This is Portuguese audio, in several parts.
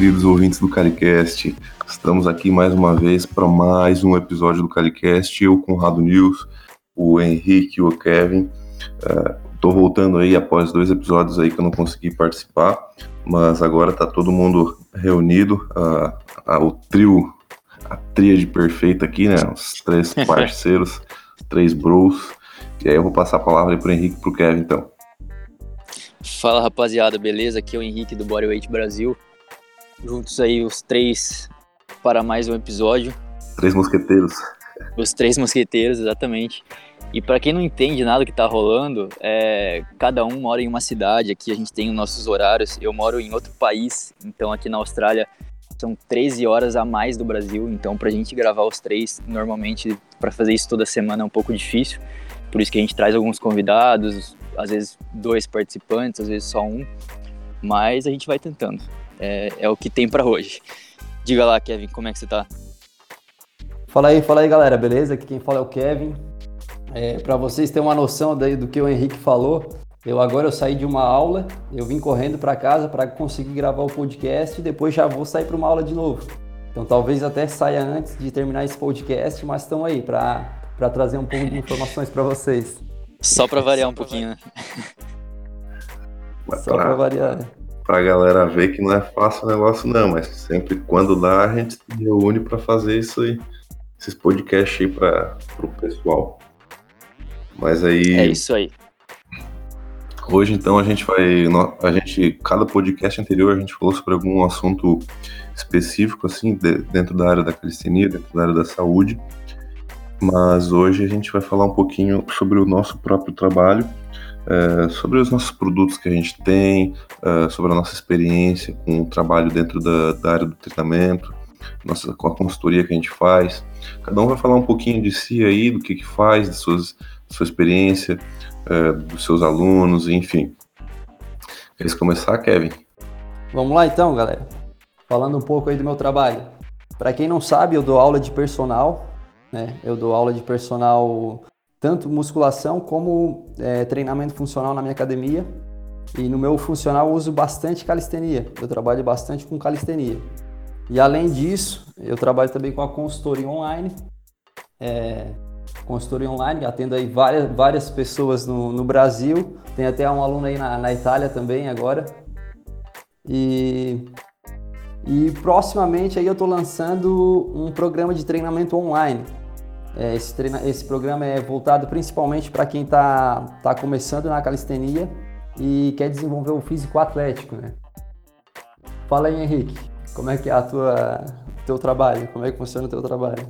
queridos ouvintes do CaliCast. Estamos aqui mais uma vez para mais um episódio do CaliCast. Eu, Conrado News, o Henrique e o Kevin. Estou uh, voltando aí após dois episódios aí que eu não consegui participar, mas agora está todo mundo reunido. Uh, uh, o trio, a tríade perfeita aqui, né? Os três parceiros, três bros. E aí eu vou passar a palavra para o Henrique e para o Kevin, então. Fala rapaziada, beleza? Aqui é o Henrique do Bodyweight Brasil. Juntos aí os três para mais um episódio. Três mosqueteiros. Os três mosqueteiros, exatamente. E para quem não entende nada que tá rolando, é, cada um mora em uma cidade. Aqui a gente tem os nossos horários. Eu moro em outro país, então aqui na Austrália são 13 horas a mais do Brasil. Então pra gente gravar os três, normalmente para fazer isso toda semana é um pouco difícil. Por isso que a gente traz alguns convidados, às vezes dois participantes, às vezes só um, mas a gente vai tentando. É, é o que tem para hoje. Diga lá, Kevin, como é que você tá? Fala aí, fala aí, galera, beleza? Aqui quem fala é o Kevin. É, para vocês terem uma noção daí do que o Henrique falou, eu agora eu saí de uma aula, eu vim correndo para casa para conseguir gravar o podcast e depois já vou sair para uma aula de novo. Então talvez até saia antes de terminar esse podcast, mas estão aí para trazer um pouco de informações para vocês. Só para variar um pouquinho, né? Só para variar. Pra galera ver que não é fácil o negócio, não, mas sempre quando dá, a gente se reúne para fazer isso aí, esses podcasts aí para o pessoal. Mas aí. É isso aí. Hoje, então, a gente vai. A gente, cada podcast anterior, a gente falou sobre algum assunto específico, assim, dentro da área da calistenia, dentro da área da saúde mas hoje a gente vai falar um pouquinho sobre o nosso próprio trabalho, é, sobre os nossos produtos que a gente tem, é, sobre a nossa experiência com o trabalho dentro da, da, área do treinamento, nossa, com a consultoria que a gente faz. Cada um vai falar um pouquinho de si aí, do que, que faz, de suas, sua experiência, é, dos seus alunos, enfim. Queres começar, Kevin? Vamos lá então, galera. Falando um pouco aí do meu trabalho. Para quem não sabe, eu dou aula de personal né? Eu dou aula de personal, tanto musculação como é, treinamento funcional na minha academia. E no meu funcional eu uso bastante calistenia. Eu trabalho bastante com calistenia. E além disso, eu trabalho também com a consultoria online. É, consultoria online, atendo aí várias, várias pessoas no, no Brasil. Tem até um aluno aí na, na Itália também agora. E e proximamente aí eu estou lançando um programa de treinamento online. É, esse, treina, esse programa é voltado principalmente para quem está tá começando na calistenia e quer desenvolver o físico atlético, né? Fala aí, Henrique, como é que é a tua teu trabalho? Como é que funciona o teu trabalho?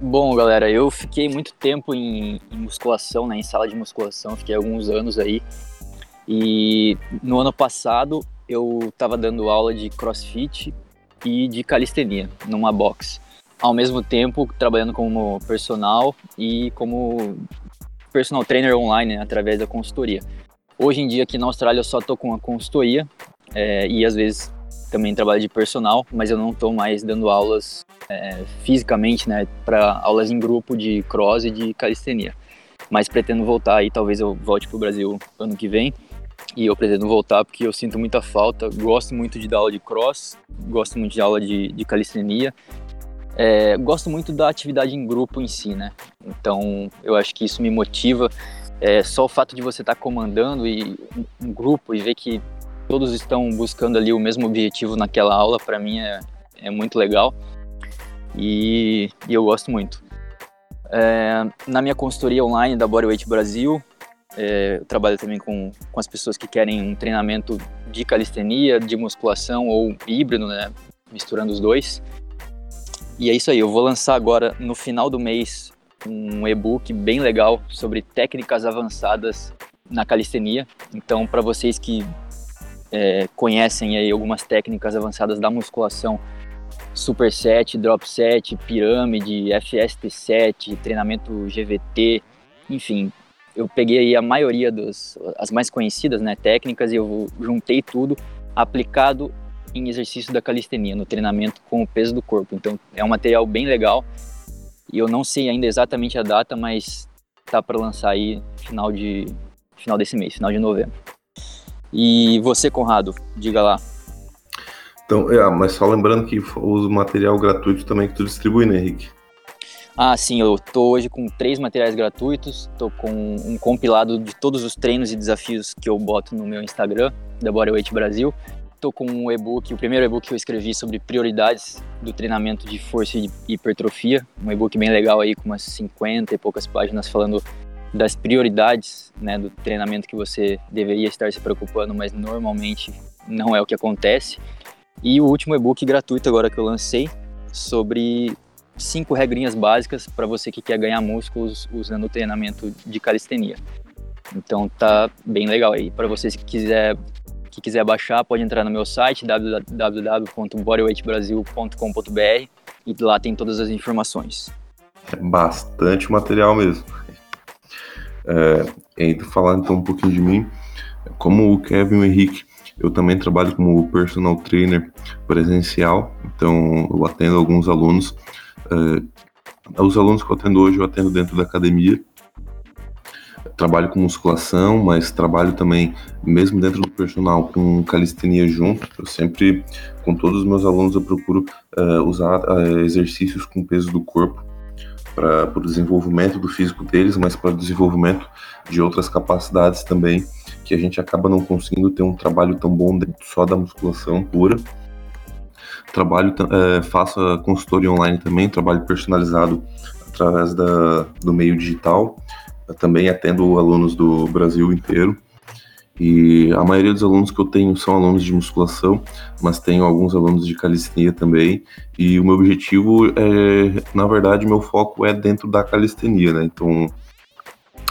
Bom, galera, eu fiquei muito tempo em, em musculação, né, em sala de musculação, fiquei alguns anos aí. E no ano passado eu estava dando aula de crossfit e de calistenia numa box ao mesmo tempo trabalhando como personal e como personal trainer online né, através da consultoria. Hoje em dia aqui na Austrália eu só estou com a consultoria é, e às vezes também trabalho de personal, mas eu não estou mais dando aulas é, fisicamente, né, para aulas em grupo de cross e de calistenia. Mas pretendo voltar aí, talvez eu volte para o Brasil ano que vem. E eu pretendo voltar porque eu sinto muita falta. Gosto muito de dar aula de cross, gosto muito de aula de, de calistenia é, gosto muito da atividade em grupo em si, né? Então, eu acho que isso me motiva. É, só o fato de você estar tá comandando e um grupo e ver que todos estão buscando ali o mesmo objetivo naquela aula, para mim é, é muito legal. E, e eu gosto muito. É, na minha consultoria online da Bodyweight Brasil, é, eu trabalho também com, com as pessoas que querem um treinamento de calistenia, de musculação ou híbrido, né? Misturando os dois. E é isso aí, eu vou lançar agora no final do mês um e-book bem legal sobre técnicas avançadas na calistenia. Então, para vocês que é, conhecem aí algumas técnicas avançadas da musculação, superset, drop set, pirâmide, FST7, treinamento GVT, enfim, eu peguei aí a maioria das as mais conhecidas, né, técnicas e eu juntei tudo aplicado em exercício da calistenia, no treinamento com o peso do corpo. Então é um material bem legal e eu não sei ainda exatamente a data, mas tá para lançar aí final de final desse mês, final de novembro. E você, Conrado, diga lá. Então, é, mas só lembrando que o material gratuito também que tu distribui, né, Henrique? Ah, sim, eu tô hoje com três materiais gratuitos, tô com um compilado de todos os treinos e desafios que eu boto no meu Instagram, da Bodyweight Brasil. Tô com um e-book, o primeiro e-book que eu escrevi sobre prioridades do treinamento de força e hipertrofia, um e-book bem legal aí com umas 50 e poucas páginas falando das prioridades, né, do treinamento que você deveria estar se preocupando, mas normalmente não é o que acontece. E o último e-book gratuito agora que eu lancei sobre cinco regrinhas básicas para você que quer ganhar músculos usando o treinamento de calistenia. Então tá bem legal aí. Para você que quiser que quiser baixar, pode entrar no meu site www.bodyweightbrasil.com.br e lá tem todas as informações. É bastante material mesmo. É, e falar então um pouquinho de mim, como o Kevin e o Henrique, eu também trabalho como personal trainer presencial, então eu atendo alguns alunos Uh, os alunos que eu atendo hoje, eu atendo dentro da academia. Trabalho com musculação, mas trabalho também, mesmo dentro do personal, com calistenia junto. Eu sempre, com todos os meus alunos, eu procuro uh, usar uh, exercícios com peso do corpo para o desenvolvimento do físico deles, mas para o desenvolvimento de outras capacidades também, que a gente acaba não conseguindo ter um trabalho tão bom dentro só da musculação pura trabalho, é, faço consultoria online também, trabalho personalizado através da, do meio digital. Eu também atendo alunos do Brasil inteiro. E a maioria dos alunos que eu tenho são alunos de musculação, mas tenho alguns alunos de calistenia também. E o meu objetivo é, na verdade, meu foco é dentro da calistenia, né? Então,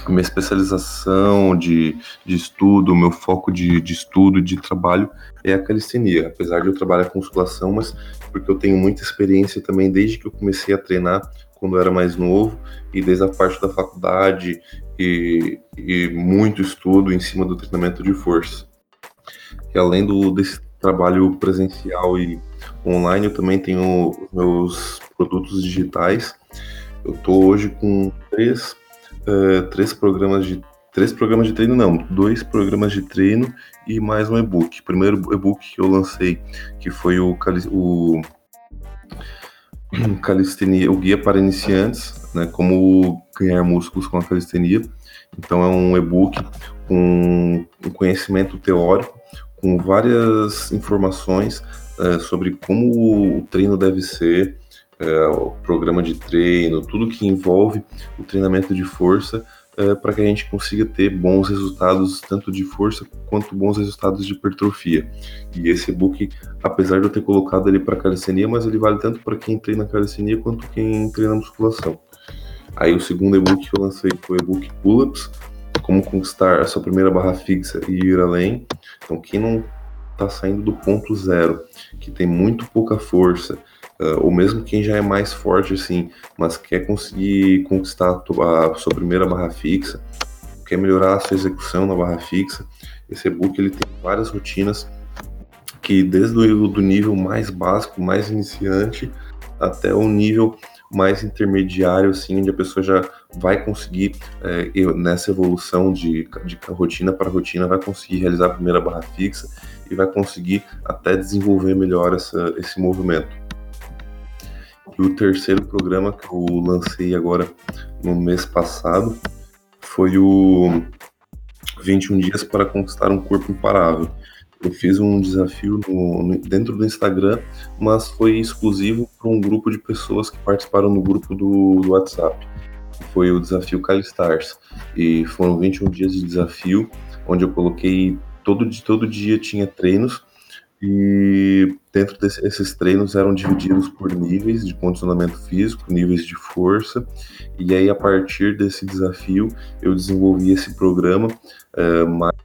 minha especialização de, de estudo, meu foco de, de estudo e de trabalho é a calistenia. Apesar de eu trabalhar com musculação, mas porque eu tenho muita experiência também desde que eu comecei a treinar quando eu era mais novo e desde a parte da faculdade e, e muito estudo em cima do treinamento de força. E além do, desse trabalho presencial e online, eu também tenho meus produtos digitais. Eu estou hoje com três uh, três programas de três programas de treino não, dois programas de treino e mais um e-book. Primeiro e-book que eu lancei, que foi o, o calistenia, o guia para iniciantes, né, como ganhar músculos com a calistenia. Então é um e-book com um conhecimento teórico, com várias informações uh, sobre como o treino deve ser, é, o programa de treino, tudo que envolve o treinamento de força é, para que a gente consiga ter bons resultados, tanto de força quanto bons resultados de hipertrofia. E esse e-book, apesar de eu ter colocado ele para calistenia, mas ele vale tanto para quem treina calistenia quanto quem treina musculação. Aí o segundo e-book que eu lancei foi o e-book Pull-Ups, como conquistar a sua primeira barra fixa e ir além. Então quem não está saindo do ponto zero, que tem muito pouca força, uh, ou mesmo quem já é mais forte assim, mas quer conseguir conquistar a sua primeira barra fixa, quer melhorar a sua execução na barra fixa, esse e-book ele tem várias rotinas que desde o do nível mais básico, mais iniciante, até o nível mais intermediário, assim, onde a pessoa já vai conseguir, é, nessa evolução de, de rotina para rotina, vai conseguir realizar a primeira barra fixa e vai conseguir até desenvolver melhor essa, esse movimento. E o terceiro programa que eu lancei agora no mês passado foi o 21 Dias para Conquistar um Corpo Imparável. Eu fiz um desafio no, no, dentro do Instagram, mas foi exclusivo para um grupo de pessoas que participaram no grupo do, do WhatsApp. Foi o desafio Calistars. E foram 21 dias de desafio, onde eu coloquei todo, todo dia tinha treinos e dentro desses treinos eram divididos por níveis de condicionamento físico, níveis de força, e aí a partir desse desafio eu desenvolvi esse programa uh, mais,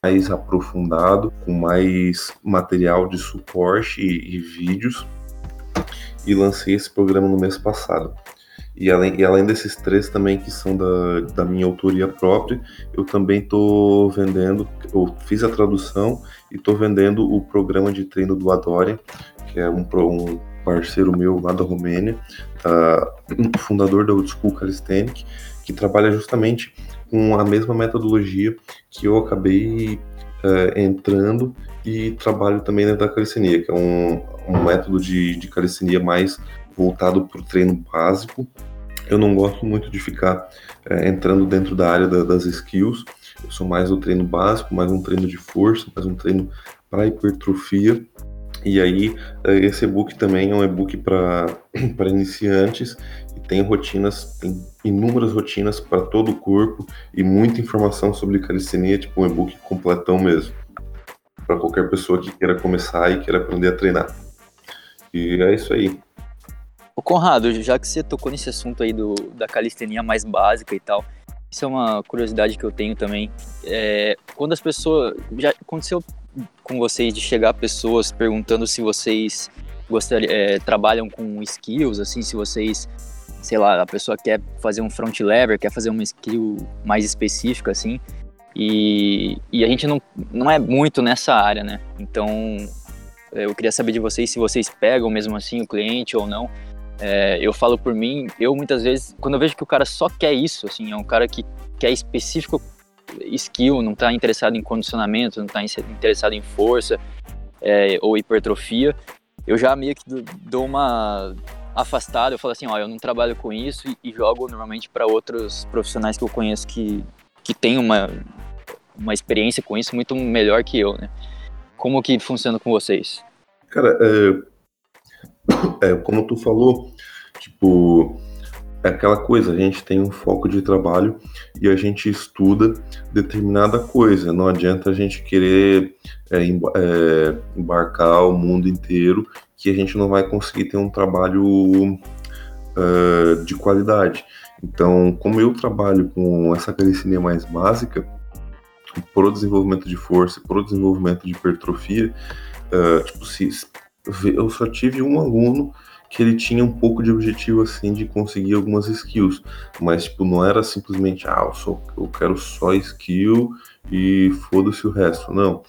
mais aprofundado, com mais material de suporte e, e vídeos, e lancei esse programa no mês passado. E além, e além desses três também que são da, da minha autoria própria, eu também estou vendendo, eu fiz a tradução e estou vendendo o programa de treino do Adore, que é um, um parceiro meu lá da Romênia, uh, fundador da Old School Calisthenic, que trabalha justamente com a mesma metodologia que eu acabei é, entrando e trabalho também dentro da calistenia, que é um, um método de, de calistenia mais voltado para o treino básico. Eu não gosto muito de ficar é, entrando dentro da área da, das skills. Eu sou mais do treino básico, mais um treino de força, mais um treino para hipertrofia. E aí, é, esse e-book também é um e-book para iniciantes e tem rotinas, tem inúmeras rotinas para todo o corpo e muita informação sobre calistenia, tipo um e-book completão mesmo, para qualquer pessoa que queira começar e queira aprender a treinar. E é isso aí. Ô Conrado, já que você tocou nesse assunto aí do, da calistenia mais básica e tal, isso é uma curiosidade que eu tenho também. É, quando as pessoas. Já aconteceu com vocês de chegar pessoas perguntando se vocês gostariam, é, trabalham com skills, assim, se vocês, sei lá, a pessoa quer fazer um front lever, quer fazer uma skill mais específica, assim, e, e a gente não, não é muito nessa área, né? Então, eu queria saber de vocês se vocês pegam mesmo assim o cliente ou não. É, eu falo por mim, eu muitas vezes, quando eu vejo que o cara só quer isso, assim, é um cara que quer específico skill, não está interessado em condicionamento, não está interessado em força é, ou hipertrofia, eu já meio que dou uma afastada, eu falo assim, ó, eu não trabalho com isso e, e jogo normalmente para outros profissionais que eu conheço que, que têm uma, uma experiência com isso muito melhor que eu, né? Como que funciona com vocês? Cara, é, é, como tu falou, tipo, é aquela coisa, a gente tem um foco de trabalho e a gente estuda determinada coisa. Não adianta a gente querer é, é, embarcar o mundo inteiro que a gente não vai conseguir ter um trabalho uh, de qualidade. Então, como eu trabalho com essa calistenia mais básica, pro desenvolvimento de força, pro desenvolvimento de hipertrofia, uh, tipo, se, eu só tive um aluno que ele tinha um pouco de objetivo assim de conseguir algumas skills, mas tipo não era simplesmente ah, eu, sou, eu quero só skill e foda-se o resto, não.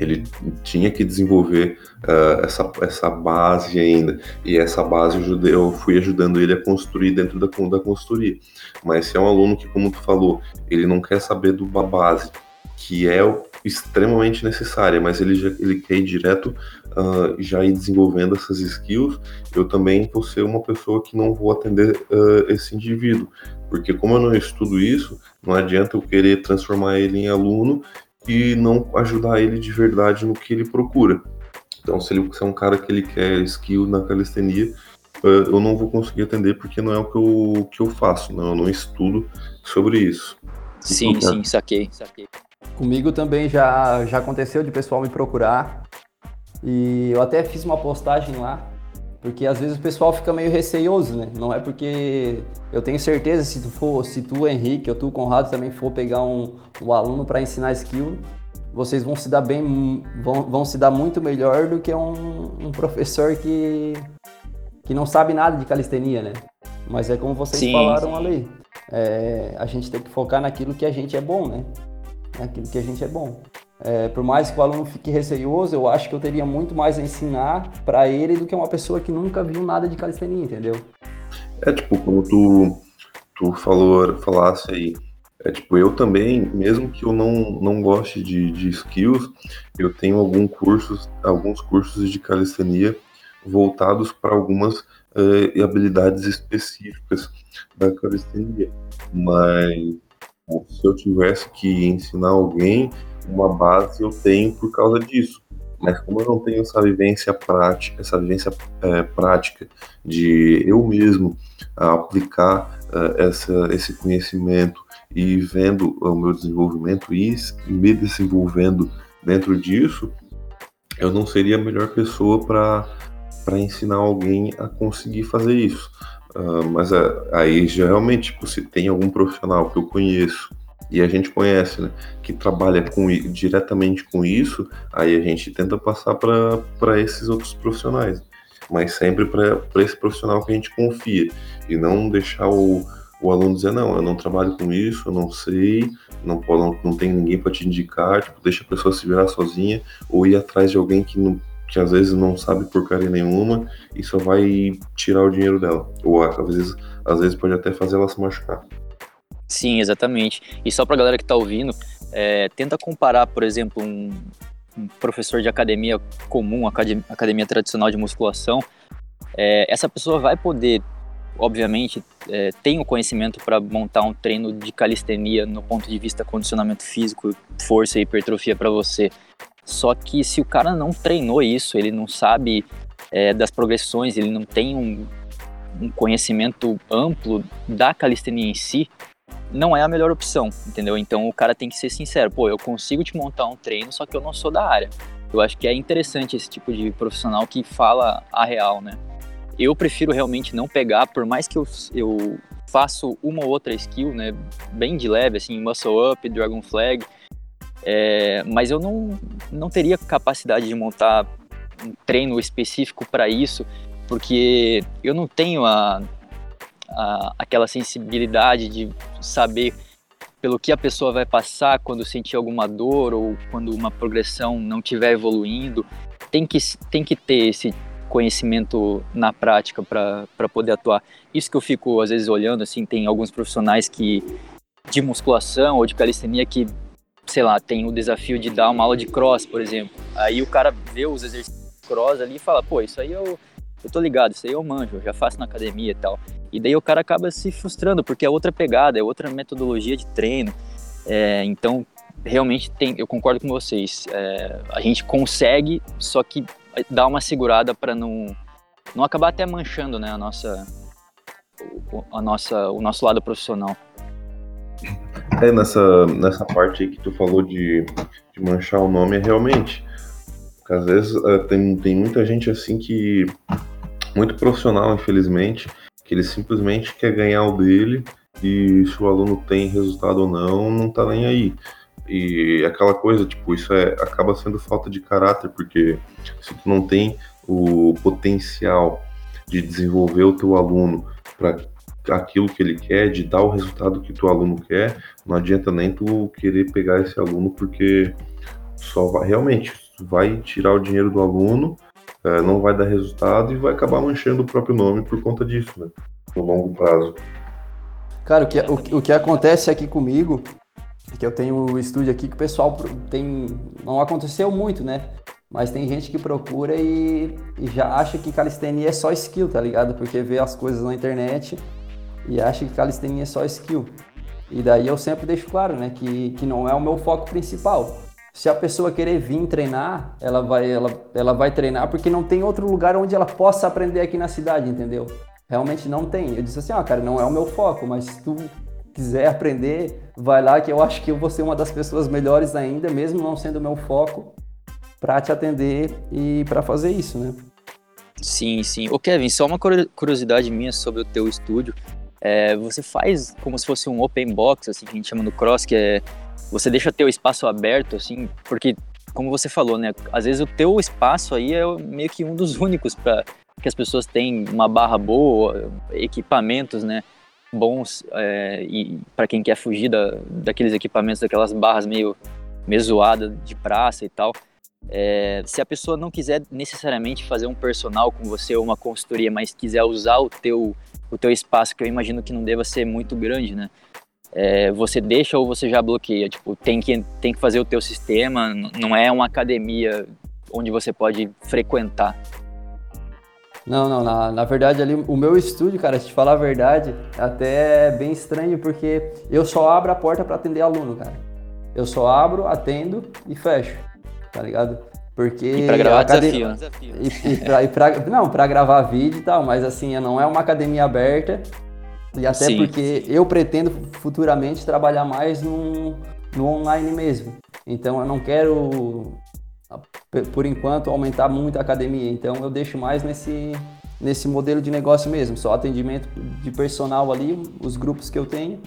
Ele tinha que desenvolver uh, essa, essa base ainda, e essa base eu fui ajudando ele a construir dentro da, da consultoria. Mas se é um aluno que, como tu falou, ele não quer saber do base, que é extremamente necessária, mas ele, já, ele quer ir direto uh, já ir desenvolvendo essas skills, eu também vou ser uma pessoa que não vou atender uh, esse indivíduo, porque como eu não estudo isso, não adianta eu querer transformar ele em aluno e não ajudar ele de verdade no que ele procura. Então, se ele se é um cara que ele quer skill na calistenia, uh, eu não vou conseguir atender porque não é o que eu, que eu faço, não, eu não estudo sobre isso. Sim, então, sim, saquei, saquei. Comigo também já, já aconteceu de pessoal me procurar e eu até fiz uma postagem lá, porque às vezes o pessoal fica meio receioso, né? Não é porque eu tenho certeza se tu for, se tu Henrique ou tu Conrado também for pegar um, um aluno para ensinar skill, vocês vão se dar bem, vão, vão se dar muito melhor do que um, um professor que que não sabe nada de calistenia, né? Mas é como vocês sim, falaram sim. ali, é, a gente tem que focar naquilo que a gente é bom, né? Naquilo que a gente é bom. É, por mais que o aluno fique receioso, eu acho que eu teria muito mais a ensinar para ele do que uma pessoa que nunca viu nada de calistenia, entendeu? É tipo, como tu, tu falou, falasse aí, é tipo, eu também, mesmo que eu não, não goste de, de skills, eu tenho algum cursos, alguns cursos de calistenia voltados para algumas uh, habilidades específicas da calistenia. Mas se eu tivesse que ensinar alguém, uma base eu tenho por causa disso. Mas como eu não tenho essa vivência prática, essa vivência é, prática de eu mesmo aplicar é, essa, esse conhecimento e vendo o meu desenvolvimento e me desenvolvendo dentro disso, eu não seria a melhor pessoa para ensinar alguém a conseguir fazer isso. Uh, mas aí já realmente, tipo, se tem algum profissional que eu conheço e a gente conhece, né, que trabalha com, diretamente com isso, aí a gente tenta passar para esses outros profissionais, mas sempre para esse profissional que a gente confia e não deixar o, o aluno dizer não, eu não trabalho com isso, eu não sei, não não, não tem ninguém para te indicar, tipo, deixa a pessoa se virar sozinha ou ir atrás de alguém que não que às vezes não sabe porcaria nenhuma e só vai tirar o dinheiro dela. Ou às vezes, às vezes pode até fazer ela se machucar. Sim, exatamente. E só pra galera que tá ouvindo, é, tenta comparar, por exemplo, um, um, professor de academia comum, academia, academia tradicional de musculação, é, essa pessoa vai poder, obviamente, é, tem o conhecimento para montar um treino de calistenia no ponto de vista condicionamento físico, força e hipertrofia para você. Só que se o cara não treinou isso, ele não sabe é, das progressões, ele não tem um, um conhecimento amplo da calistenia em si, não é a melhor opção, entendeu? Então o cara tem que ser sincero, pô, eu consigo te montar um treino, só que eu não sou da área. Eu acho que é interessante esse tipo de profissional que fala a real, né? Eu prefiro realmente não pegar, por mais que eu, eu faço uma ou outra skill, né, bem de leve, assim, muscle up, dragon flag, é, mas eu não, não teria capacidade de montar um treino específico para isso, porque eu não tenho a, a, aquela sensibilidade de saber pelo que a pessoa vai passar quando sentir alguma dor ou quando uma progressão não estiver evoluindo. Tem que, tem que ter esse conhecimento na prática para poder atuar. Isso que eu fico às vezes olhando, assim, tem alguns profissionais que de musculação ou de calistenia que, sei lá, tem o desafio de dar uma aula de cross, por exemplo. Aí o cara vê os exercícios cross ali e fala, pô, isso aí eu, eu tô ligado, isso aí eu manjo, eu já faço na academia e tal. E daí o cara acaba se frustrando, porque é outra pegada, é outra metodologia de treino. É, então, realmente, tem, eu concordo com vocês. É, a gente consegue, só que dá uma segurada para não, não acabar até manchando né, a nossa, a nossa, o nosso lado profissional. É, nessa, nessa parte aí que tu falou de, de manchar o nome, é realmente. Porque às vezes é, tem, tem muita gente assim que. Muito profissional, infelizmente, que ele simplesmente quer ganhar o dele e se o aluno tem resultado ou não, não tá nem aí. E aquela coisa, tipo, isso é, acaba sendo falta de caráter, porque se tu não tem o potencial de desenvolver o teu aluno para aquilo que ele quer, de dar o resultado que teu aluno quer, não adianta nem tu querer pegar esse aluno porque só vai realmente vai tirar o dinheiro do aluno é, não vai dar resultado e vai acabar manchando o próprio nome por conta disso, né? No longo prazo. Cara, o que, o, o que acontece aqui comigo, que eu tenho o estúdio aqui que o pessoal tem. Não aconteceu muito, né? Mas tem gente que procura e, e, já acha que calistenia é só skill, tá ligado? Porque vê as coisas na internet e acha que calistenia é só skill. E daí eu sempre deixo claro, né, que, que não é o meu foco principal se a pessoa querer vir treinar, ela vai, ela, ela vai treinar porque não tem outro lugar onde ela possa aprender aqui na cidade, entendeu? Realmente não tem. Eu disse assim, ó, ah, cara, não é o meu foco, mas se tu quiser aprender, vai lá que eu acho que eu vou ser uma das pessoas melhores ainda, mesmo não sendo o meu foco, para te atender e para fazer isso, né? Sim, sim. Ô Kevin, só uma curiosidade minha sobre o teu estúdio. É, você faz como se fosse um open box, assim, que a gente chama no cross, que é você deixa teu espaço aberto, assim, porque, como você falou, né, às vezes o teu espaço aí é meio que um dos únicos para que as pessoas têm uma barra boa, equipamentos, né, bons, é, e para quem quer fugir da, daqueles equipamentos, daquelas barras meio, meio de praça e tal. É, se a pessoa não quiser necessariamente fazer um personal com você ou uma consultoria, mas quiser usar o teu, o teu espaço, que eu imagino que não deva ser muito grande, né? É, você deixa ou você já bloqueia. Tipo, tem que, tem que fazer o teu sistema, não é uma academia onde você pode frequentar. Não, não, na, na verdade ali o meu estúdio, cara, se te falar a verdade, até é bem estranho porque eu só abro a porta para atender aluno, cara. Eu só abro, atendo e fecho, tá ligado? Porque e pra gravar academia... desafio. E, e, pra, e pra, não, pra gravar vídeo e tal, mas assim, não é uma academia aberta e até Sim. porque eu pretendo futuramente trabalhar mais no, no online mesmo. Então eu não quero, por enquanto, aumentar muito a academia. Então eu deixo mais nesse, nesse modelo de negócio mesmo. Só atendimento de personal ali, os grupos que eu tenho.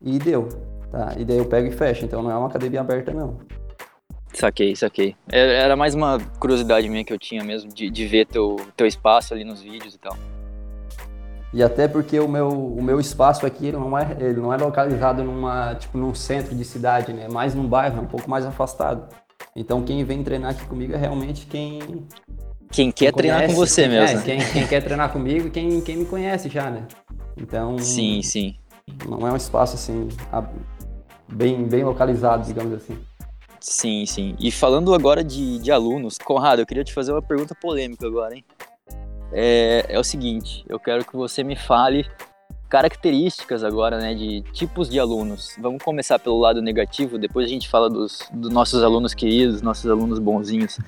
E deu. Tá? E daí eu pego e fecho. Então não é uma academia aberta, não. Saquei, saquei. É, era mais uma curiosidade minha que eu tinha mesmo, de, de ver teu, teu espaço ali nos vídeos e tal. E até porque o meu, o meu espaço aqui ele não, é, ele não é localizado numa, tipo, num centro de cidade, né? É mais num bairro, é um pouco mais afastado. Então quem vem treinar aqui comigo é realmente quem. Quem quer quem treinar conhece, com você quem, mesmo. É, quem, quem quer treinar comigo quem, quem me conhece já, né? Então. Sim, sim. não é um espaço assim bem, bem localizado, digamos assim. Sim, sim. E falando agora de, de alunos, Conrado, eu queria te fazer uma pergunta polêmica agora, hein? É, é o seguinte, eu quero que você me fale características agora, né, de tipos de alunos. Vamos começar pelo lado negativo, depois a gente fala dos, dos nossos alunos queridos, nossos alunos bonzinhos.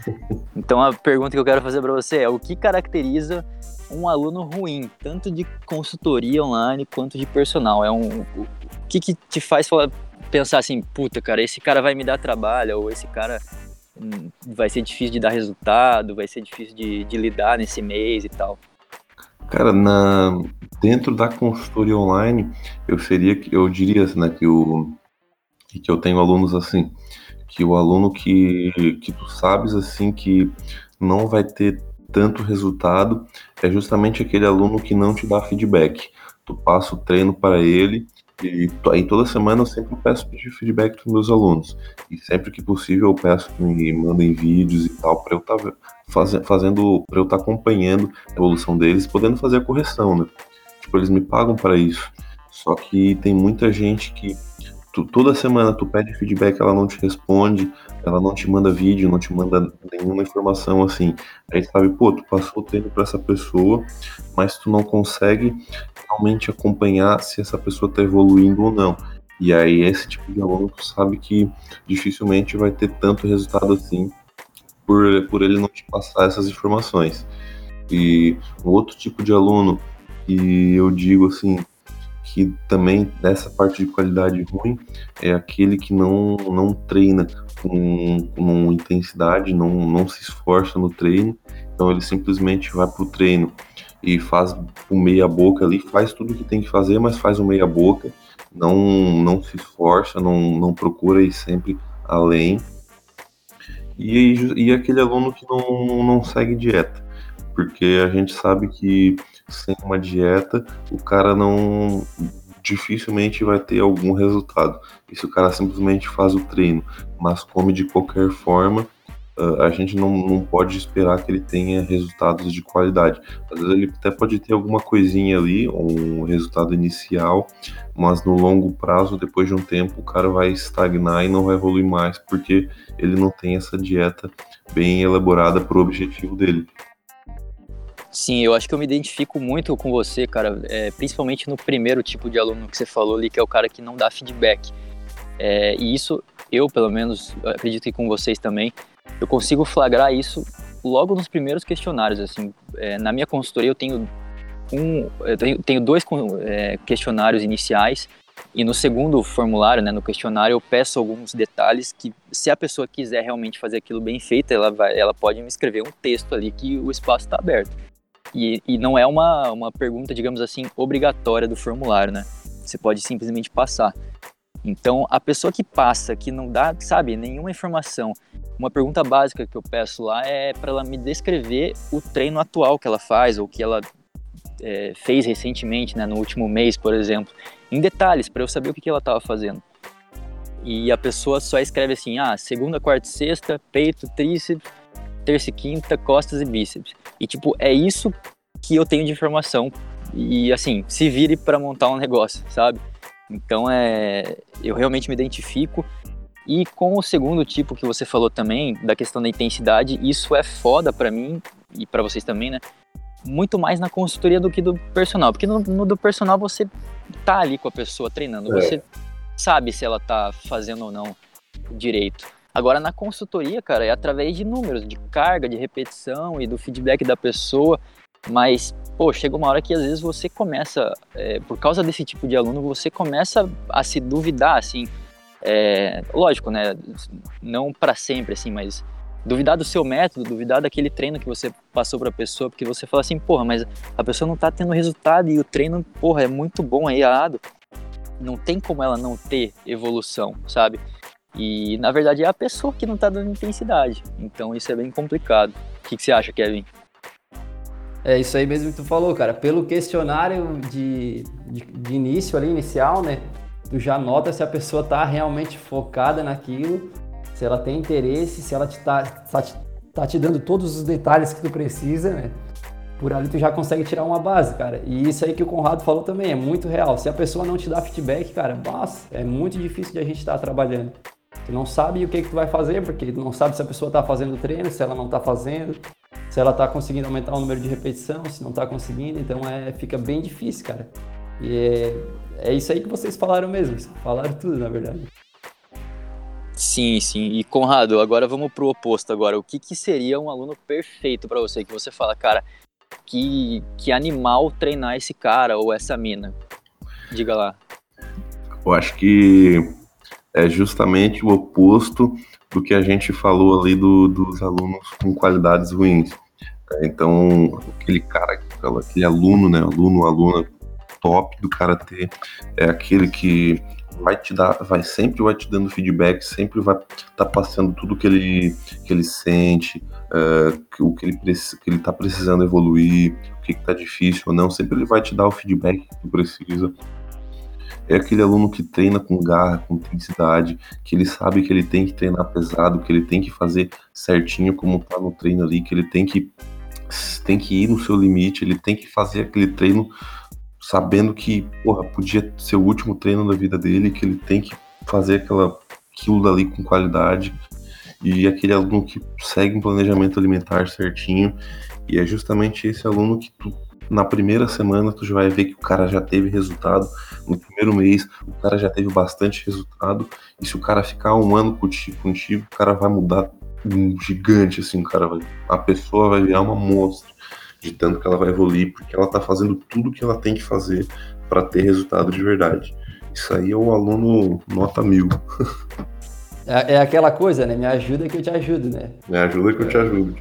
Então a pergunta que eu quero fazer para você é: o que caracteriza um aluno ruim, tanto de consultoria online quanto de personal? É um, o que, que te faz falar, pensar assim, puta, cara, esse cara vai me dar trabalho, ou esse cara vai ser difícil de dar resultado, vai ser difícil de, de lidar nesse mês e tal? Cara, na, dentro da consultoria online, eu seria, eu diria né, que, o, que eu tenho alunos assim, que o aluno que, que tu sabes assim que não vai ter tanto resultado é justamente aquele aluno que não te dá feedback. Tu passa o treino para ele e aí toda semana eu sempre peço pedir feedback dos meus alunos. E sempre que possível eu peço que me mandem vídeos e tal para eu estar tá faz, fazendo, para eu estar tá acompanhando a evolução deles, podendo fazer a correção, né? Tipo, eles me pagam para isso. Só que tem muita gente que tu, toda semana tu pede feedback, ela não te responde, ela não te manda vídeo, não te manda nenhuma informação assim. Aí sabe, pô, tu passou o tempo para essa pessoa, mas tu não consegue realmente acompanhar se essa pessoa tá evoluindo ou não. E aí esse tipo de aluno tu sabe que dificilmente vai ter tanto resultado assim por, por ele não te passar essas informações. E um outro tipo de aluno que eu digo assim, que também dessa parte de qualidade ruim é aquele que não, não treina com, com intensidade, não, não se esforça no treino, então ele simplesmente vai para o treino e faz o meia boca ali, faz tudo o que tem que fazer, mas faz o meia boca, não, não se esforça, não, não procura ir sempre além. E, e aquele aluno que não, não segue dieta, porque a gente sabe que sem uma dieta o cara não dificilmente vai ter algum resultado. E se o cara simplesmente faz o treino, mas come de qualquer forma, uh, a gente não, não pode esperar que ele tenha resultados de qualidade. Às vezes ele até pode ter alguma coisinha ali, um resultado inicial, mas no longo prazo, depois de um tempo, o cara vai estagnar e não vai evoluir mais, porque ele não tem essa dieta bem elaborada para o objetivo dele. Sim, eu acho que eu me identifico muito com você, cara, é, principalmente no primeiro tipo de aluno que você falou ali, que é o cara que não dá feedback. É, e isso, eu pelo menos, acredito que com vocês também, eu consigo flagrar isso logo nos primeiros questionários. Assim, é, na minha consultoria eu tenho um, eu tenho, tenho dois é, questionários iniciais e no segundo formulário, né, no questionário, eu peço alguns detalhes que, se a pessoa quiser realmente fazer aquilo bem feito, ela, vai, ela pode me escrever um texto ali que o espaço está aberto. E, e não é uma, uma pergunta, digamos assim, obrigatória do formulário, né? Você pode simplesmente passar. Então, a pessoa que passa, que não dá, sabe, nenhuma informação, uma pergunta básica que eu peço lá é para ela me descrever o treino atual que ela faz ou que ela é, fez recentemente, né, no último mês, por exemplo, em detalhes, para eu saber o que, que ela estava fazendo. E a pessoa só escreve assim: ah, segunda, quarta e sexta, peito, tríceps, terça e quinta, costas e bíceps. E, tipo, é isso que eu tenho de informação. E, assim, se vire para montar um negócio, sabe? Então, é, eu realmente me identifico. E com o segundo tipo que você falou também, da questão da intensidade, isso é foda para mim e para vocês também, né? Muito mais na consultoria do que do personal. Porque no, no do personal você tá ali com a pessoa treinando, é. você sabe se ela tá fazendo ou não direito. Agora, na consultoria, cara, é através de números, de carga, de repetição e do feedback da pessoa. Mas, pô, chega uma hora que às vezes você começa, é, por causa desse tipo de aluno, você começa a se duvidar, assim. É, lógico, né? Não para sempre, assim, mas duvidar do seu método, duvidar daquele treino que você passou para a pessoa, porque você fala assim, porra, mas a pessoa não tá tendo resultado e o treino, porra, é muito bom, é irado. Não tem como ela não ter evolução, sabe? E na verdade é a pessoa que não está dando intensidade. Então isso é bem complicado. O que, que, você acha, Kevin? É isso aí mesmo que tu falou, cara. Pelo questionário de, de, de início ali, inicial, né? Tu já nota se a pessoa tá realmente focada naquilo, se ela tem interesse, se ela te tá, tá, te, tá te dando todos os detalhes que tu precisa, né? por ali tu já consegue tirar uma base, cara. E isso aí que o Conrado falou também é muito real. Se a pessoa não te dá feedback, cara, nossa, é muito difícil de a gente estar tá trabalhando. Tu não sabe o que, que tu vai fazer, porque tu não sabe se a pessoa está fazendo treino, se ela não está fazendo, se ela está conseguindo aumentar o número de repetição, se não está conseguindo. Então é, fica bem difícil, cara. E é, é isso aí que vocês falaram mesmo. Falaram tudo, na verdade. Sim, sim. E Conrado, agora vamos pro oposto agora. O que, que seria um aluno perfeito para você? Que você fala, cara, que, que animal treinar esse cara ou essa mina? Diga lá. Eu acho que é justamente o oposto do que a gente falou ali do, dos alunos com qualidades ruins. Então, aquele cara, aquele aluno, né, aluno, aluna top do karatê é aquele que vai te dar, vai sempre vai te dando feedback, sempre vai estar tá passando tudo que ele que ele sente, uh, o que ele que ele está precisando evoluir, o que está difícil ou não, sempre ele vai te dar o feedback que tu precisa. É aquele aluno que treina com garra, com intensidade, que ele sabe que ele tem que treinar pesado, que ele tem que fazer certinho como tá no treino ali, que ele tem que tem que ir no seu limite, ele tem que fazer aquele treino sabendo que, porra, podia ser o último treino da vida dele, que ele tem que fazer aquela, aquilo dali com qualidade. E aquele aluno que segue um planejamento alimentar certinho. E é justamente esse aluno que tu, na primeira semana, tu já vai ver que o cara já teve resultado. No primeiro mês, o cara já teve bastante resultado. E se o cara ficar um ano contigo, contigo o cara vai mudar um gigante, assim, o cara vai, a pessoa vai virar uma monstro de tanto que ela vai evoluir, porque ela está fazendo tudo que ela tem que fazer para ter resultado de verdade. Isso aí é o aluno nota mil. É, é, aquela coisa, né? Me ajuda que eu te ajudo, né? Me ajuda que eu te ajudo.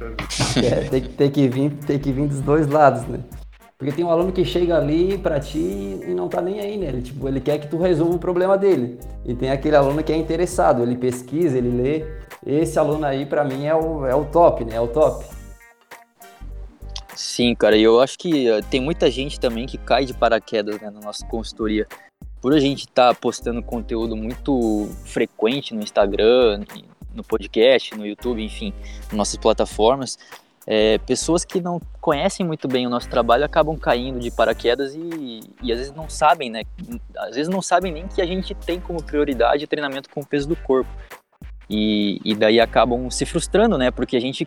É, tem, tem, que vir, tem que vir dos dois lados, né? Porque tem um aluno que chega ali para ti e não tá nem aí, né? Ele, tipo, ele quer que tu resolva o problema dele. E tem aquele aluno que é interessado, ele pesquisa, ele lê. Esse aluno aí, para mim, é o, é o top, né? É o top. Sim, cara, e eu acho que eh, tem muita gente também que cai de paraquedas né, na nossa consultoria. Por a gente estar tá postando conteúdo muito frequente no Instagram, no podcast, no YouTube, enfim, nossas plataformas, é, pessoas que não conhecem muito bem o nosso trabalho acabam caindo de paraquedas e, e às vezes não sabem, né? Às vezes não sabem nem que a gente tem como prioridade treinamento com o peso do corpo. E, e daí acabam se frustrando, né? Porque a gente,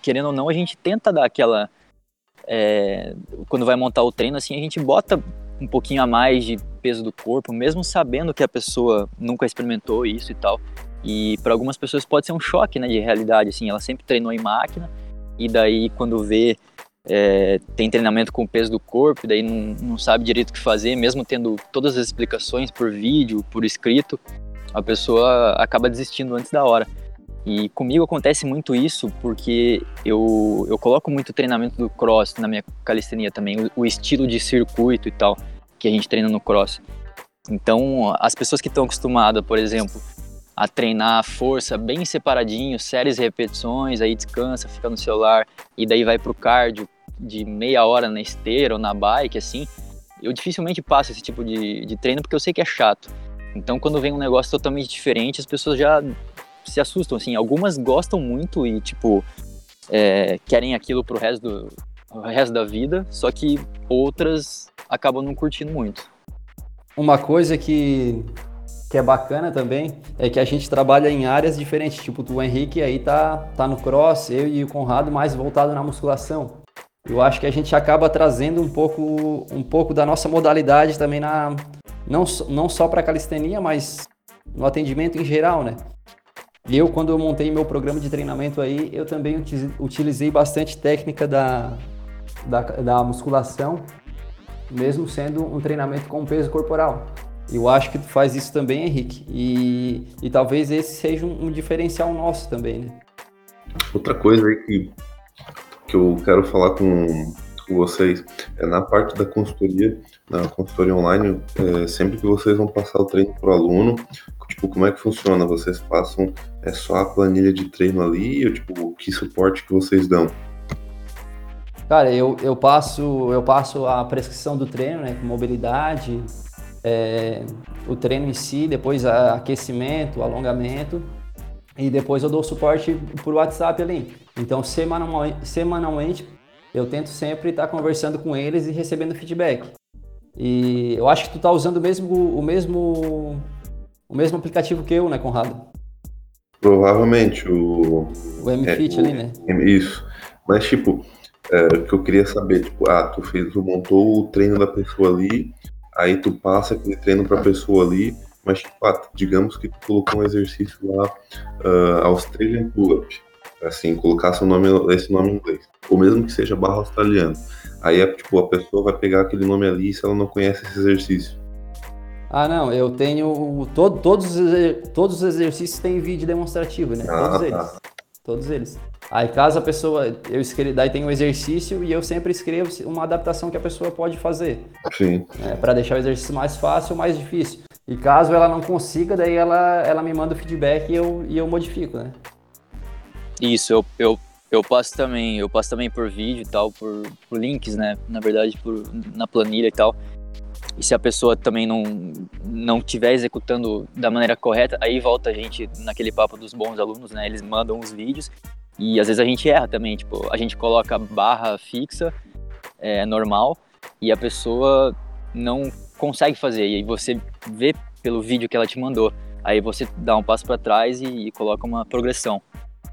querendo ou não, a gente tenta dar aquela é, quando vai montar o treino, assim, a gente bota um pouquinho a mais de peso do corpo, mesmo sabendo que a pessoa nunca experimentou isso e tal. E para algumas pessoas pode ser um choque, né, de realidade, assim, ela sempre treinou em máquina e daí quando vê é, tem treinamento com o peso do corpo, daí não, não sabe direito o que fazer, mesmo tendo todas as explicações por vídeo, por escrito, a pessoa acaba desistindo antes da hora. E comigo acontece muito isso porque eu, eu coloco muito treinamento do cross na minha calistenia também, o, o estilo de circuito e tal que a gente treina no cross. Então, as pessoas que estão acostumadas, por exemplo, a treinar força bem separadinho, séries e repetições, aí descansa, fica no celular e daí vai pro cardio de meia hora na esteira ou na bike, assim, eu dificilmente passo esse tipo de, de treino porque eu sei que é chato. Então, quando vem um negócio totalmente diferente, as pessoas já se assustam, assim. Algumas gostam muito e, tipo, é, querem aquilo pro resto, do, resto da vida, só que outras acabam não curtindo muito. Uma coisa que, que é bacana também é que a gente trabalha em áreas diferentes. Tipo, o Henrique aí tá, tá no cross, eu e o Conrado mais voltado na musculação. Eu acho que a gente acaba trazendo um pouco, um pouco da nossa modalidade também na não, não só para calistenia, mas no atendimento em geral, né? Eu, quando eu montei meu programa de treinamento aí, eu também utilizei bastante técnica da, da, da musculação, mesmo sendo um treinamento com peso corporal. Eu acho que tu faz isso também, Henrique. E, e talvez esse seja um, um, diferencial nosso também, né? Outra coisa aí que, que eu quero falar com, com vocês é na parte da consultoria, na consultoria online, é, sempre que vocês vão passar o treino para o aluno, tipo, como é que funciona? Vocês passam é só a planilha de treino ali, ou tipo, que suporte que vocês dão? Cara, eu, eu passo eu passo a prescrição do treino, né, com mobilidade, é, o treino em si, depois aquecimento, alongamento, e depois eu dou suporte por WhatsApp ali. Então, semanalmente, semanalmente eu tento sempre estar conversando com eles e recebendo feedback. E eu acho que tu tá usando o mesmo, o mesmo, o mesmo aplicativo que eu, né, Conrado? Provavelmente, o... O MFit é, ali, né? Isso. Mas, tipo, é, o que eu queria saber, tipo, ah, tu fez, tu montou o treino da pessoa ali, aí tu passa aquele treino pra pessoa ali, mas, tipo, ah, digamos que tu colocou um exercício lá, uh, Australian Pull-Up, assim, colocasse o nome, esse nome em inglês, ou mesmo que seja barra australiano. Aí, tipo, a pessoa vai pegar aquele nome ali se ela não conhece esse exercício. Ah, não, eu tenho. Todo, todos, todos os exercícios têm vídeo demonstrativo, né? Ah, todos tá. eles. Todos eles. Aí caso a pessoa, eu escrevo, daí tem um exercício e eu sempre escrevo uma adaptação que a pessoa pode fazer. Sim. É, para deixar o exercício mais fácil ou mais difícil. E caso ela não consiga, daí ela, ela me manda o feedback e eu, e eu modifico, né? Isso, eu, eu, eu passo também, eu passo também por vídeo e tal, por, por links, né? Na verdade, por, na planilha e tal. E se a pessoa também não não estiver executando da maneira correta, aí volta a gente naquele papo dos bons alunos, né? Eles mandam os vídeos e às vezes a gente erra também, tipo, a gente coloca barra fixa, é, normal, e a pessoa não consegue fazer. E aí você vê pelo vídeo que ela te mandou. Aí você dá um passo para trás e, e, coloca uma progressão.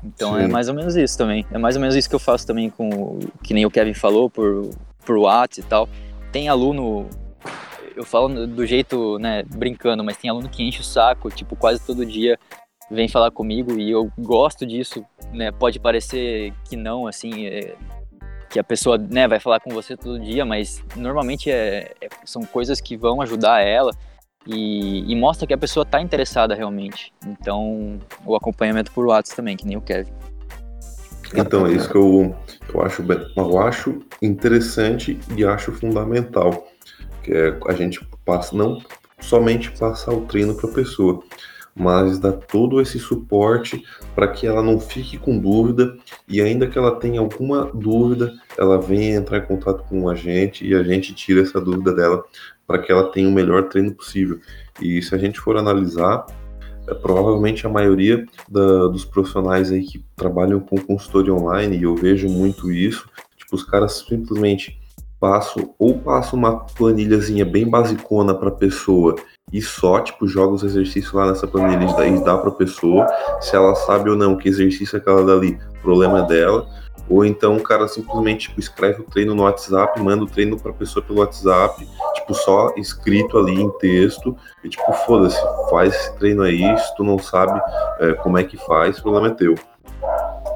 Então é Sim. é mais ou menos isso também. É mais ou menos isso que eu faço também com que nem o Kevin falou por por WhatsApp e tal. Tem aluno eu falo do jeito, né, brincando, mas tem aluno que enche o saco, tipo, quase todo dia vem falar comigo e eu gosto disso, né? Pode parecer que não, assim, é, que a pessoa, né, vai falar com você todo dia, mas normalmente é, é são coisas que vão ajudar ela e, e, mostra que a pessoa está interessada realmente. Então, o acompanhamento por WhatsApp também, que nem o Kevin. Então, é isso que eu, eu, acho, eu acho interessante e acho fundamental que é a gente passa não somente passar o treino para a pessoa, mas dar todo esse suporte para que ela não fique com dúvida e ainda que ela tenha alguma dúvida, ela venha entrar em contato com a gente e a gente tira essa dúvida dela para que ela tenha o melhor treino possível. E se a gente for analisar, é, provavelmente a maioria da, dos profissionais aí que trabalham com consultoria online, e eu vejo muito isso, tipo, os caras simplesmente passo ou passo uma planilhazinha bem basicona para pessoa e só tipo joga os exercícios lá nessa planilha e dá para pessoa se ela sabe ou não que exercício é aquela dali, problema é dela. Ou então o cara simplesmente tipo, escreve o treino no WhatsApp, manda o treino para pessoa pelo WhatsApp, tipo só escrito ali em texto e tipo foda-se, faz esse treino aí, se tu não sabe é, como é que faz, o problema é teu.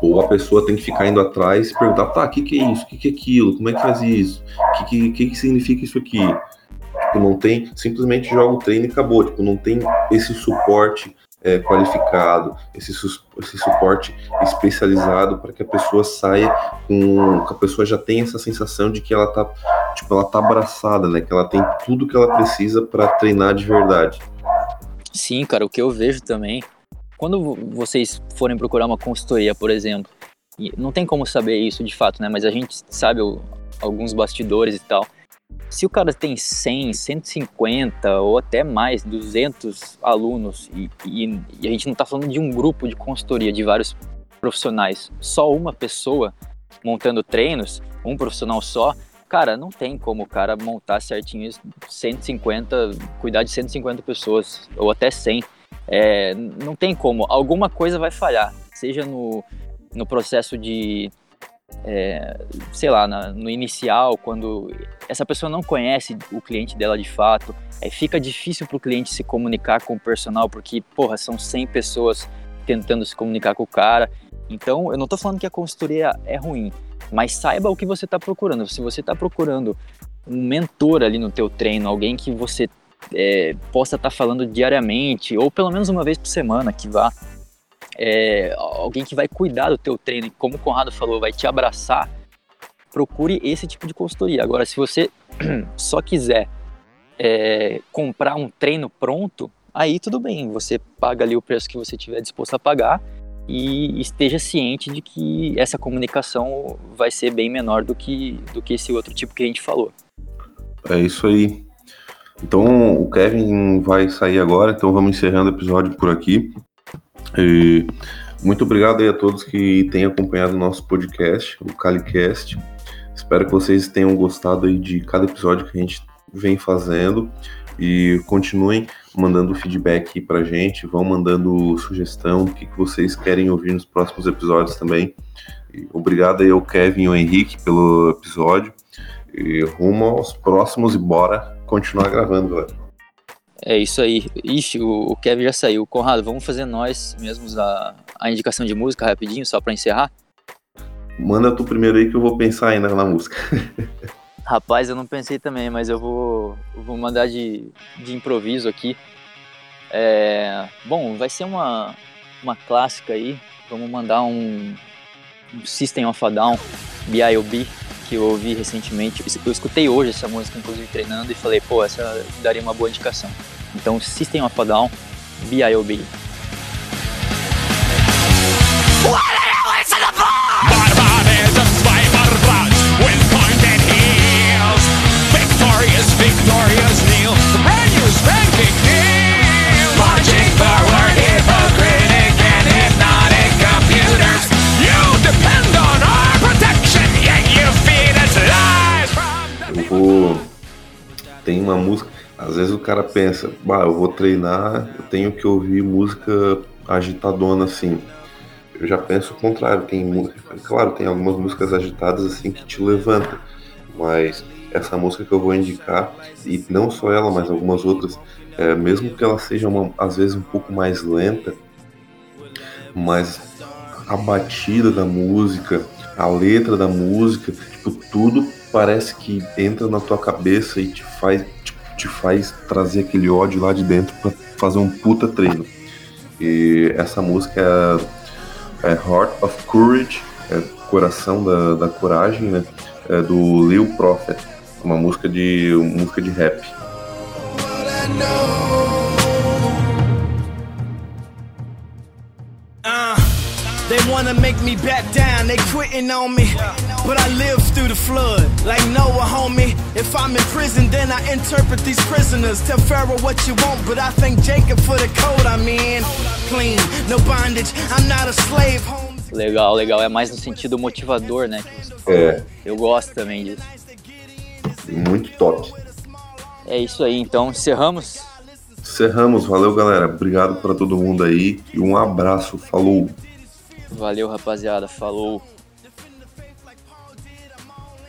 Ou a pessoa tem que ficar indo atrás e perguntar, tá, o que, que é isso? O que, que é aquilo? Como é que faz isso? O que, que, que, significa isso aqui? Tipo, não tem, simplesmente joga o treino e acabou. Tipo, não tem esse suporte é, qualificado, esse, esse suporte especializado para que a pessoa saia com. que a pessoa já tenha essa sensação de que ela tá, tipo, ela tá abraçada, né? Que ela tem tudo que ela precisa para treinar de verdade. Sim, cara, o que eu vejo também quando vocês forem procurar uma consultoria, por exemplo, não tem como saber isso de fato, né? Mas a gente sabe o, alguns bastidores e tal. Se o cara tem 100, 150 ou até mais, 200 alunos e, e, e a gente não está falando de um grupo de consultoria de vários profissionais, só uma pessoa montando treinos, um profissional só, cara, não tem como o cara montar certinho 150, cuidar de 150 pessoas ou até 100 é, não tem como, alguma coisa vai falhar, seja no, no processo de, é, sei lá, na, no inicial, quando essa pessoa não conhece o cliente dela de fato, é, fica difícil para o cliente se comunicar com o personal, porque, porra, são 100 pessoas tentando se comunicar com o cara. Então, eu não estou falando que a consultoria é ruim, mas saiba o que você está procurando. Se você está procurando um mentor ali no teu treino, alguém que você é, possa estar tá falando diariamente, ou pelo menos uma vez por semana, que vá. É, alguém que vai cuidar do teu treino, e como o Conrado falou, vai te abraçar, procure esse tipo de consultoria. Agora, se você só quiser é, comprar um treino pronto, aí tudo bem, você paga ali o preço que você tiver disposto a pagar e esteja ciente de que essa comunicação vai ser bem menor do que, do que esse outro tipo que a gente falou. É isso aí. Então o Kevin vai sair agora, então vamos encerrando o episódio por aqui. E muito obrigado aí a todos que têm acompanhado o nosso podcast, o CaliCast. Espero que vocês tenham gostado aí de cada episódio que a gente vem fazendo e continuem mandando feedback aí pra gente, vão mandando sugestão, o que, que vocês querem ouvir nos próximos episódios também. E obrigado aí ao Kevin e ao Henrique pelo episódio. E rumo aos próximos e bora continuar gravando, galera. É isso aí. Ixi, o Kevin já saiu. Conrado, vamos fazer nós mesmos a, a indicação de música rapidinho, só para encerrar? Manda tu primeiro aí que eu vou pensar ainda na música. Rapaz, eu não pensei também, mas eu vou, vou mandar de, de improviso aqui. É, bom, vai ser uma, uma clássica aí. Vamos mandar um, um System of a Down, B.I.O.B., que eu ouvi recentemente. Eu escutei hoje essa música, inclusive treinando, e falei, pô, essa daria uma boa indicação. Então, System of a Down, B.I.O.B. victorious Tem uma música. Às vezes o cara pensa, bah, eu vou treinar, eu tenho que ouvir música agitadona assim. Eu já penso o contrário, tem. Claro, tem algumas músicas agitadas assim que te levantam. Mas essa música que eu vou indicar, e não só ela, mas algumas outras, é, mesmo que ela seja uma, às vezes um pouco mais lenta, mas a batida da música, a letra da música, tipo, tudo parece que entra na tua cabeça e te faz, tipo, te faz trazer aquele ódio lá de dentro para fazer um puta treino. E essa música é, é Heart of Courage, é Coração da, da Coragem, né? É do Lil Prophet uma música de uma música de rap. Wanna make me back down, they quitting on me. But I lived through the flood, like Noah, homie. If I'm in prison, then I interpret these prisoners. Tell Pharaoh what you want, but I thank Jacob for the code I'm in. Clean, no bondage, I'm not a slave, Legal, legal. É mais no sentido motivador, né? É. Eu gosto também disso. Muito top. É isso aí, então encerramos. Encerramos, valeu galera. Obrigado para todo mundo aí e um abraço. Falou. Valeu, rapaziada. Falou.